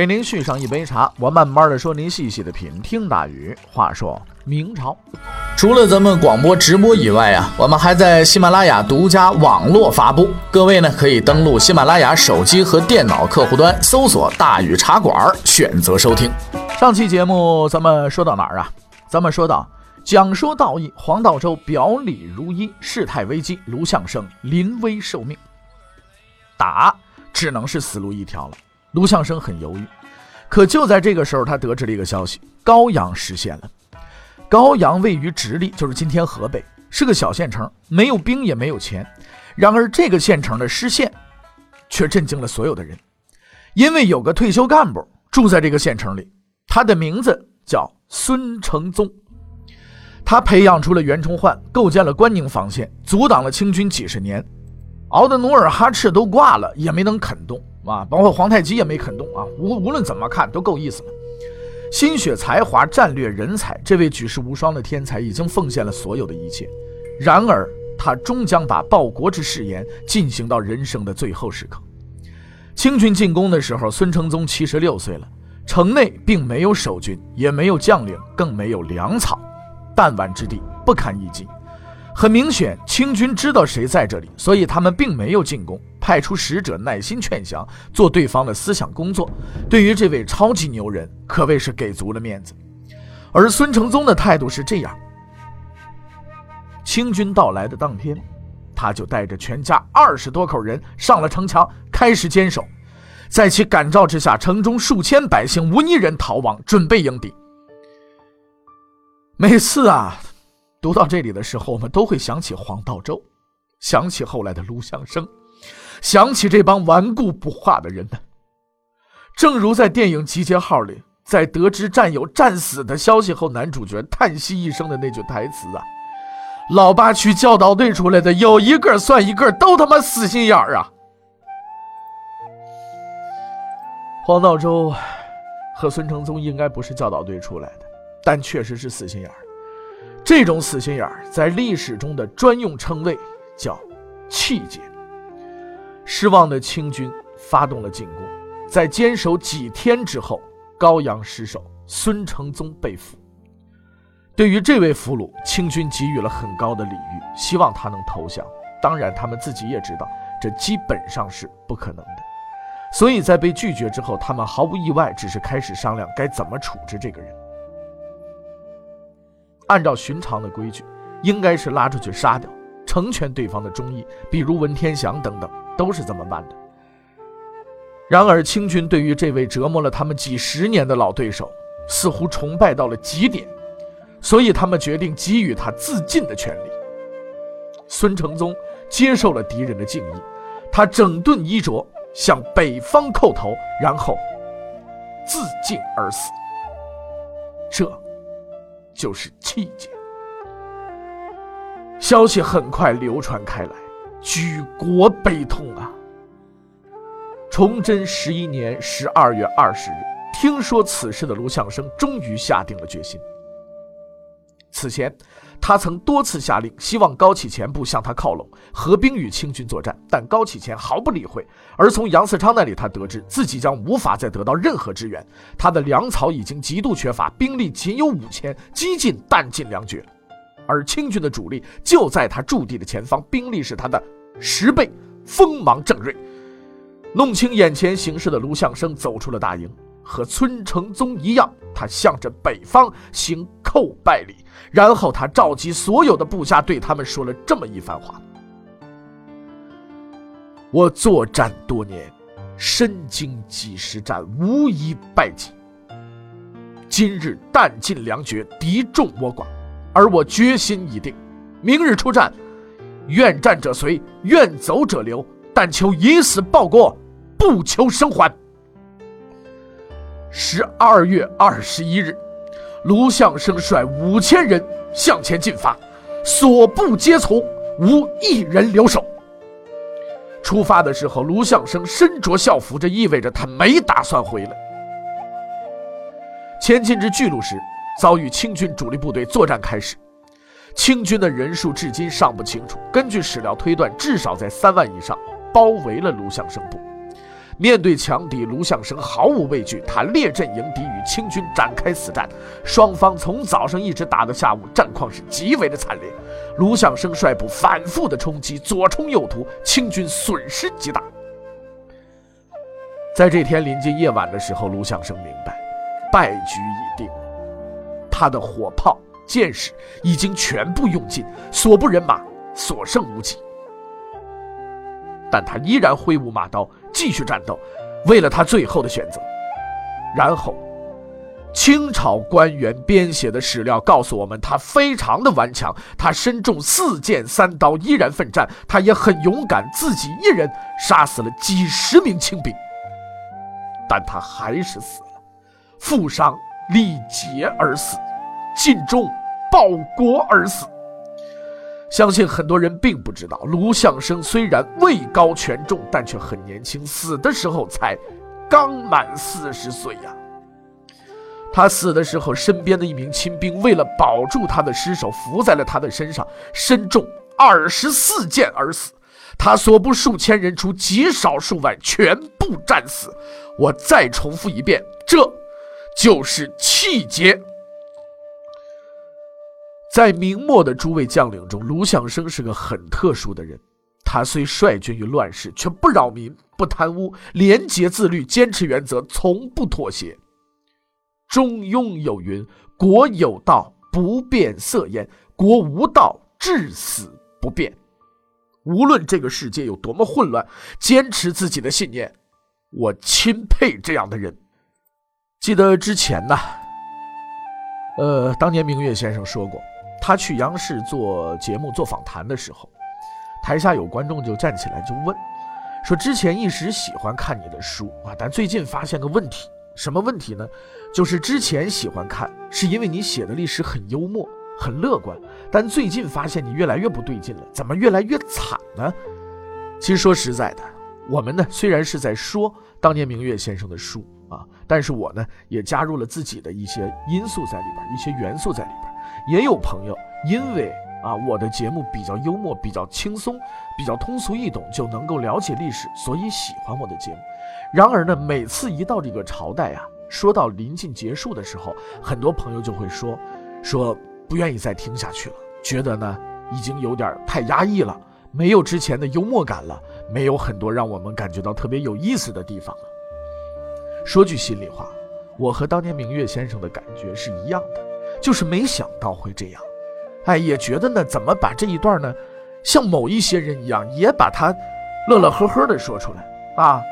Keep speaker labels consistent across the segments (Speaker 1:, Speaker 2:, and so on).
Speaker 1: 给您续上一杯茶，我慢慢的说，您细细的品。听大宇话说明朝，
Speaker 2: 除了咱们广播直播以外啊，我们还在喜马拉雅独家网络发布。各位呢，可以登录喜马拉雅手机和电脑客户端，搜索“大宇茶馆”，选择收听。
Speaker 1: 上期节目咱们说到哪儿啊？咱们说到讲说道义，黄道周表里如一，事态危机，卢象升临危受命，打只能是死路一条了。卢象升很犹豫，可就在这个时候，他得知了一个消息：高阳失陷了。高阳位于直隶，就是今天河北，是个小县城，没有兵也没有钱。然而，这个县城的失陷却震惊了所有的人，因为有个退休干部住在这个县城里，他的名字叫孙承宗。他培养出了袁崇焕，构建了关宁防线，阻挡了清军几十年，熬得努尔哈赤都挂了，也没能啃动。啊，包括皇太极也没肯动啊！无无论怎么看都够意思了。心血、才华、战略、人才，这位举世无双的天才已经奉献了所有的一切。然而，他终将把报国之誓言进行到人生的最后时刻。清军进攻的时候，孙承宗七十六岁了，城内并没有守军，也没有将领，更没有粮草，弹丸之地，不堪一击。很明显，清军知道谁在这里，所以他们并没有进攻。派出使者耐心劝降，做对方的思想工作。对于这位超级牛人，可谓是给足了面子。而孙承宗的态度是这样：清军到来的当天，他就带着全家二十多口人上了城墙，开始坚守。在其感召之下，城中数千百姓无一人逃亡，准备迎敌。每次啊，读到这里的时候，我们都会想起黄道周，想起后来的卢象升。想起这帮顽固不化的人们，正如在电影《集结号》里，在得知战友战死的消息后，男主角叹息一声的那句台词啊：“老八区教导队出来的，有一个算一个，都他妈死心眼儿啊！”黄道周和孙承宗应该不是教导队出来的，但确实是死心眼儿。这种死心眼儿在历史中的专用称谓叫“气节”。失望的清军发动了进攻，在坚守几天之后，高阳失守，孙承宗被俘。对于这位俘虏，清军给予了很高的礼遇，希望他能投降。当然，他们自己也知道，这基本上是不可能的。所以在被拒绝之后，他们毫无意外，只是开始商量该怎么处置这个人。按照寻常的规矩，应该是拉出去杀掉，成全对方的忠义，比如文天祥等等。都是这么办的。然而，清军对于这位折磨了他们几十年的老对手，似乎崇拜到了极点，所以他们决定给予他自尽的权利。孙承宗接受了敌人的敬意，他整顿衣着，向北方叩头，然后自尽而死。这，就是气节。消息很快流传开来。举国悲痛啊！崇祯十一年十二月二十日，听说此事的卢象升终于下定了决心。此前，他曾多次下令，希望高启前部向他靠拢，合兵与清军作战，但高启前毫不理会。而从杨嗣昌那里，他得知自己将无法再得到任何支援，他的粮草已经极度缺乏，兵力仅有五千，几近弹尽粮绝。而清军的主力就在他驻地的前方，兵力是他的十倍，锋芒正锐。弄清眼前形势的卢象升走出了大营，和孙承宗一样，他向着北方行叩拜礼，然后他召集所有的部下，对他们说了这么一番话：“我作战多年，身经几十战，无一败绩。今日弹尽粮绝，敌众我寡。”而我决心已定，明日出战，愿战者随，愿走者留，但求以死报国，不求生还。十二月二十一日，卢象升率五千人向前进发，所部皆从，无一人留守。出发的时候，卢相生身着校服，这意味着他没打算回来。前进至巨鹿时，遭遇清军主力部队作战开始，清军的人数至今尚不清楚，根据史料推断，至少在三万以上，包围了卢相生部。面对强敌，卢相生毫无畏惧，他列阵迎敌，清军展开死战。双方从早上一直打到下午，战况是极为的惨烈。卢向生率部反复的冲击，左冲右突，清军损失极大。在这天临近夜晚的时候，卢向生明白，败局已定，他的火炮、箭矢已经全部用尽，所部人马所剩无几。但他依然挥舞马刀。继续战斗，为了他最后的选择。然后，清朝官员编写的史料告诉我们，他非常的顽强，他身中四箭三刀，依然奋战。他也很勇敢，自己一人杀死了几十名清兵。但他还是死了，负伤力竭而死，尽忠报国而死。相信很多人并不知道，卢相生虽然位高权重，但却很年轻，死的时候才刚满四十岁呀。他死的时候，身边的一名亲兵为了保住他的尸首，伏在了他的身上，身中二十四箭而死。他所部数千人，除极少数外，全部战死。我再重复一遍，这就是气节。在明末的诸位将领中，卢相生是个很特殊的人。他虽率军于乱世，却不扰民、不贪污，廉洁自律，坚持原则，从不妥协。中庸有云：“国有道，不变色焉；国无道，至死不变。”无论这个世界有多么混乱，坚持自己的信念，我钦佩这样的人。记得之前呢，呃，当年明月先生说过。他去央视做节目、做访谈的时候，台下有观众就站起来就问，说：“之前一直喜欢看你的书啊，但最近发现个问题，什么问题呢？就是之前喜欢看，是因为你写的历史很幽默、很乐观，但最近发现你越来越不对劲了，怎么越来越惨呢？”其实说实在的，我们呢虽然是在说当年明月先生的书啊，但是我呢也加入了自己的一些因素在里边，一些元素在里边。也有朋友因为啊我的节目比较幽默、比较轻松、比较通俗易懂，就能够了解历史，所以喜欢我的节目。然而呢，每次一到这个朝代啊，说到临近结束的时候，很多朋友就会说说不愿意再听下去了，觉得呢已经有点太压抑了，没有之前的幽默感了，没有很多让我们感觉到特别有意思的地方了。说句心里话，我和当年明月先生的感觉是一样的。就是没想到会这样，哎，也觉得呢，怎么把这一段呢，像某一些人一样，也把它乐乐呵呵的说出来啊？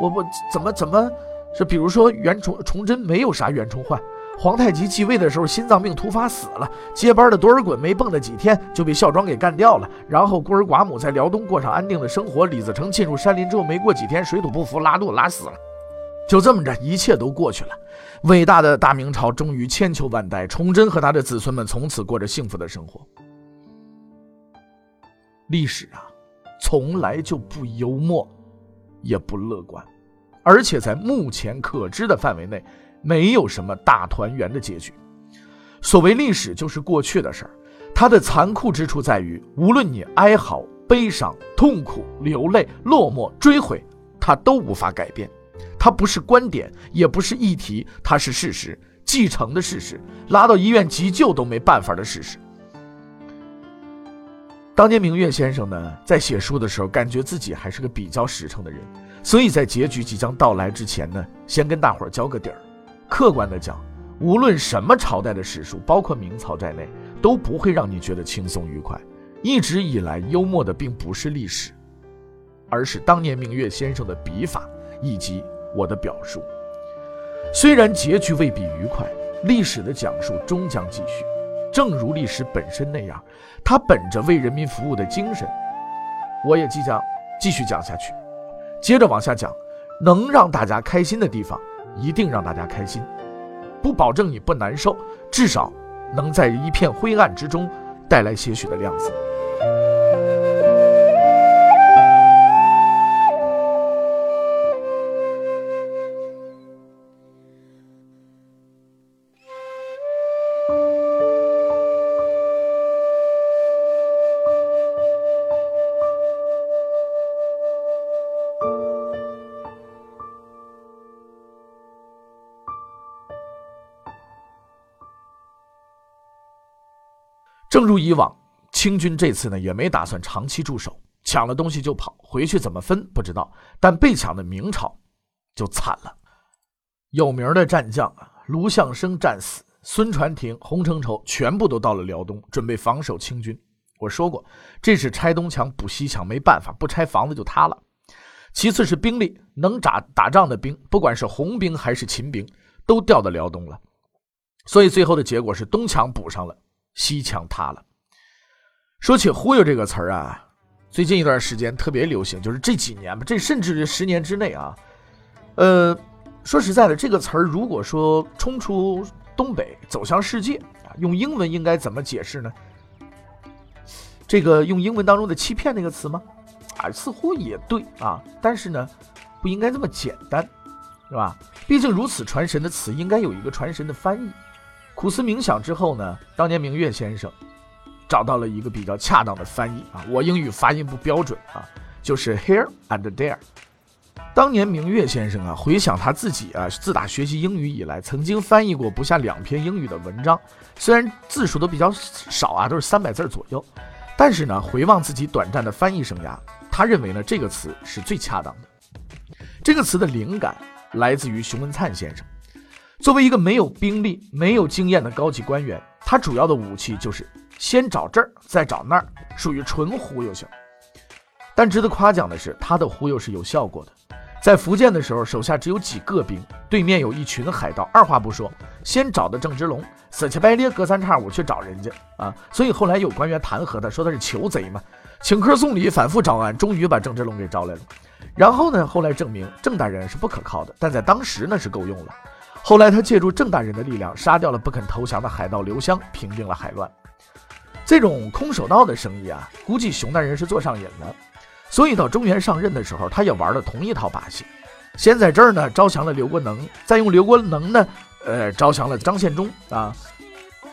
Speaker 1: 我我怎么怎么是？比如说袁崇崇祯没有啥袁崇焕，皇太极继位的时候心脏病突发死了，接班的多尔衮没蹦跶几天就被孝庄给干掉了，然后孤儿寡母在辽东过上安定的生活。李自成进入山林之后，没过几天水土不服，拉肚子拉死了。就这么着，一切都过去了。伟大的大明朝终于千秋万代，崇祯和他的子孙们从此过着幸福的生活。历史啊，从来就不幽默，也不乐观，而且在目前可知的范围内，没有什么大团圆的结局。所谓历史，就是过去的事儿，它的残酷之处在于，无论你哀嚎、悲伤、痛苦、流泪、落寞、追悔，它都无法改变。它不是观点，也不是议题，它是事实，继承的事实，拉到医院急救都没办法的事实。当年明月先生呢，在写书的时候，感觉自己还是个比较实诚的人，所以在结局即将到来之前呢，先跟大伙儿交个底儿。客观的讲，无论什么朝代的史书，包括明朝在内，都不会让你觉得轻松愉快。一直以来，幽默的并不是历史，而是当年明月先生的笔法以及。我的表述，虽然结局未必愉快，历史的讲述终将继续。正如历史本身那样，它本着为人民服务的精神，我也即将继续讲下去。接着往下讲，能让大家开心的地方，一定让大家开心。不保证你不难受，至少能在一片灰暗之中带来些许的亮色。正如以往，清军这次呢也没打算长期驻守，抢了东西就跑，回去怎么分不知道。但被抢的明朝就惨了，有名的战将啊，卢象升战死，孙传庭、洪承畴全部都到了辽东，准备防守清军。我说过，这是拆东墙补西墙，没办法，不拆房子就塌了。其次是兵力，能打打仗的兵，不管是红兵还是秦兵，都调到辽东了。所以最后的结果是东墙补上了。西墙塌了。说起“忽悠”这个词儿啊，最近一段时间特别流行，就是这几年吧，这甚至十年之内啊，呃，说实在的，这个词儿如果说冲出东北走向世界啊，用英文应该怎么解释呢？这个用英文当中的“欺骗”那个词吗？啊，似乎也对啊，但是呢，不应该这么简单，是吧？毕竟如此传神的词，应该有一个传神的翻译。苦思冥想之后呢，当年明月先生找到了一个比较恰当的翻译啊，我英语发音不标准啊，就是 here and there。当年明月先生啊，回想他自己啊，自打学习英语以来，曾经翻译过不下两篇英语的文章，虽然字数都比较少啊，都是三百字左右，但是呢，回望自己短暂的翻译生涯，他认为呢，这个词是最恰当的。这个词的灵感来自于熊文灿先生。作为一个没有兵力、没有经验的高级官员，他主要的武器就是先找这儿，再找那儿，属于纯忽悠型。但值得夸奖的是，他的忽悠是有效果的。在福建的时候，手下只有几个兵，对面有一群海盗，二话不说，先找的郑芝龙，死乞白咧，隔三差五去找人家啊。所以后来有官员弹劾他，说他是求贼嘛，请客送礼，反复招安，终于把郑芝龙给招来了。然后呢，后来证明郑大人是不可靠的，但在当时呢是够用了。后来，他借助郑大人的力量，杀掉了不肯投降的海盗刘湘，平定了海乱。这种空手道的生意啊，估计熊大人是做上瘾了。所以到中原上任的时候，他也玩了同一套把戏。先在这儿呢招降了刘国能，再用刘国能呢，呃，招降了张献忠啊。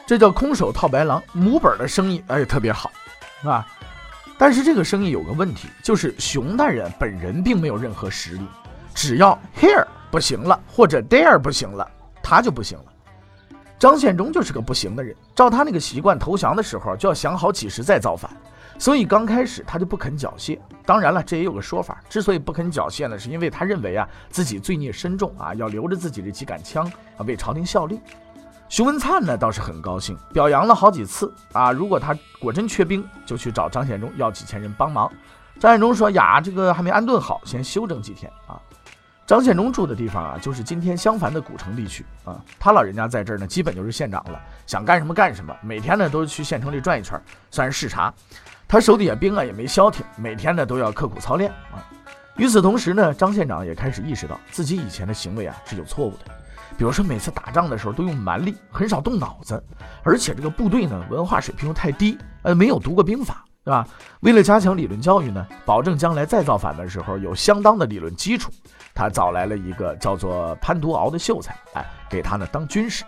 Speaker 1: 这叫空手套白狼，母本的生意哎特别好，是吧？但是这个生意有个问题，就是熊大人本人并没有任何实力，只要 here。不行了，或者 dare 不行了，他就不行了。张献忠就是个不行的人，照他那个习惯，投降的时候就要想好几十再造反，所以刚开始他就不肯缴械。当然了，这也有个说法，之所以不肯缴械呢，是因为他认为啊自己罪孽深重啊，要留着自己这几杆枪啊为朝廷效力。熊文灿呢倒是很高兴，表扬了好几次啊，如果他果真缺兵，就去找张献忠要几千人帮忙。张献忠说呀，这个还没安顿好，先休整几天啊。张献忠住的地方啊，就是今天襄樊的古城地区啊。他老人家在这儿呢，基本就是县长了，想干什么干什么。每天呢，都去县城里转一圈，算是视察。他手底下兵啊，也没消停，每天呢都要刻苦操练啊。与此同时呢，张县长也开始意识到自己以前的行为啊是有错误的。比如说，每次打仗的时候都用蛮力，很少动脑子，而且这个部队呢文化水平又太低，呃，没有读过兵法，对吧？为了加强理论教育呢，保证将来再造反的时候有相当的理论基础。他找来了一个叫做潘独敖的秀才，哎，给他呢当军师。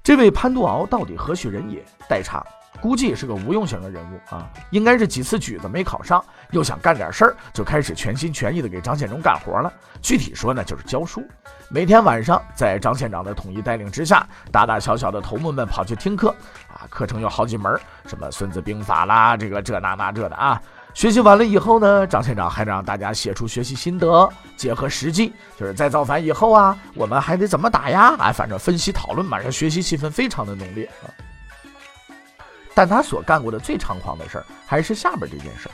Speaker 1: 这位潘独敖到底何许人也？待查。估计是个无用型的人物啊，应该是几次举子没考上，又想干点事儿，就开始全心全意的给张献忠干活了。具体说呢，就是教书。每天晚上在张县长的统一带领之下，大大小小的头目们跑去听课啊，课程有好几门，什么《孙子兵法》啦，这个这那那这的啊。学习完了以后呢，张县长还让大家写出学习心得，结合实际，就是在造反以后啊，我们还得怎么打呀？啊，反正分析讨论嘛，这学习气氛非常的浓烈啊。但他所干过的最猖狂的事儿，还是下边这件事儿。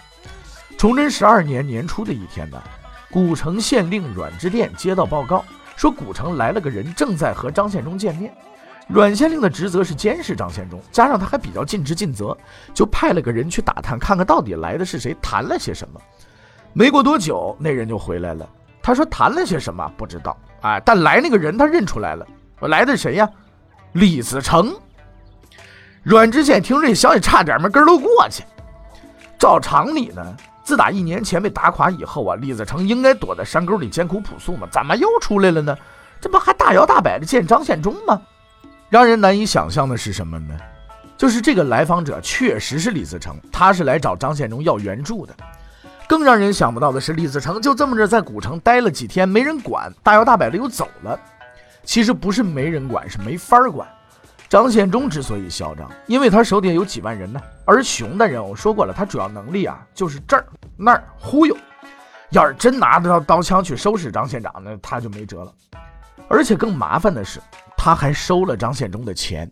Speaker 1: 崇祯十二年年初的一天呢，古城县令阮之殿接到报告，说古城来了个人，正在和张献忠见面。阮县令的职责是监视张献忠，加上他还比较尽职尽责，就派了个人去打探，看看到底来的是谁，谈了些什么。没过多久，那人就回来了。他说谈了些什么不知道，哎，但来那个人他认出来了，我来的谁呀？李自成。阮知县听这消息，差点没跟都过去。照常理呢，自打一年前被打垮以后啊，李自成应该躲在山沟里艰苦朴素嘛，怎么又出来了呢？这不还大摇大摆的见张献忠吗？让人难以想象的是什么呢？就是这个来访者确实是李自成，他是来找张献忠要援助的。更让人想不到的是，李自成就这么着在古城待了几天，没人管，大摇大摆的又走了。其实不是没人管，是没法管。张献忠之所以嚣张，因为他手底下有几万人呢。而熊大人，我说过了，他主要能力啊就是这儿那儿忽悠。要是真拿得到刀枪去收拾张县长，那他就没辙了。而且更麻烦的是，他还收了张献忠的钱。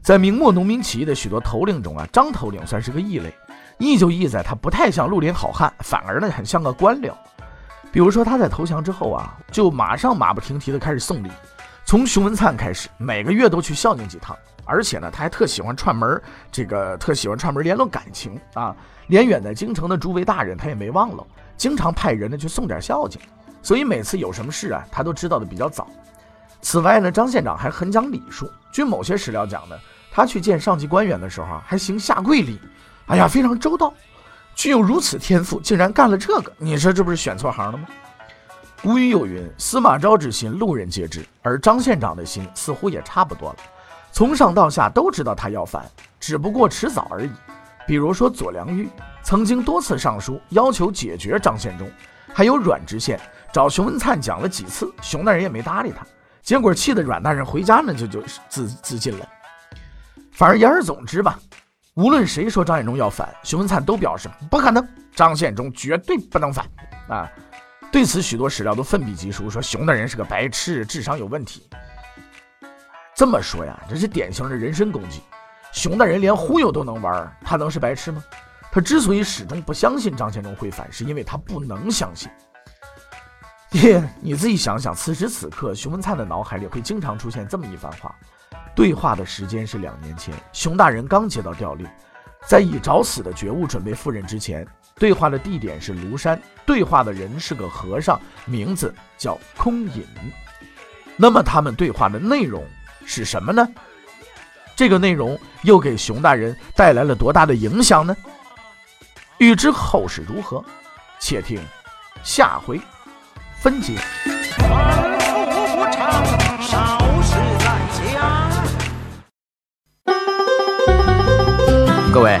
Speaker 1: 在明末农民起义的许多头领中啊，张头领算是个异类。异就异在他不太像绿林好汉，反而呢很像个官僚。比如说他在投降之后啊，就马上马不停蹄的开始送礼，从熊文灿开始，每个月都去孝敬几趟。而且呢，他还特喜欢串门，这个特喜欢串门联络感情啊。连远在京城的诸位大人他也没忘了，经常派人呢去送点孝敬。所以每次有什么事啊，他都知道的比较早。此外呢，张县长还很讲礼数。据某些史料讲呢，他去见上级官员的时候啊，还行下跪礼。哎呀，非常周到，具有如此天赋，竟然干了这个，你说这不是选错行了吗？古语有云：“司马昭之心，路人皆知。”而张县长的心似乎也差不多了，从上到下都知道他要反，只不过迟早而已。比如说左良玉曾经多次上书要求解决张献忠，还有阮知县找熊文灿讲了几次，熊大人也没搭理他，结果气得阮大人回家呢就就自自尽了。反而言而总之吧。无论谁说张献忠要反，熊文灿都表示不可能，张献忠绝对不能反啊！对此，许多史料都奋笔疾书，说熊大人是个白痴，智商有问题。这么说呀，这是典型的人身攻击。熊大人连忽悠都能玩，他能是白痴吗？他之所以始终不相信张献忠会反，是因为他不能相信。耶，你自己想想，此时此刻，熊文灿的脑海里会经常出现这么一番话。对话的时间是两年前，熊大人刚接到调令，在以找死的觉悟准备赴任之前，对话的地点是庐山，对话的人是个和尚，名字叫空隐。那么他们对话的内容是什么呢？这个内容又给熊大人带来了多大的影响呢？欲知后事如何，且听下回分解。各位，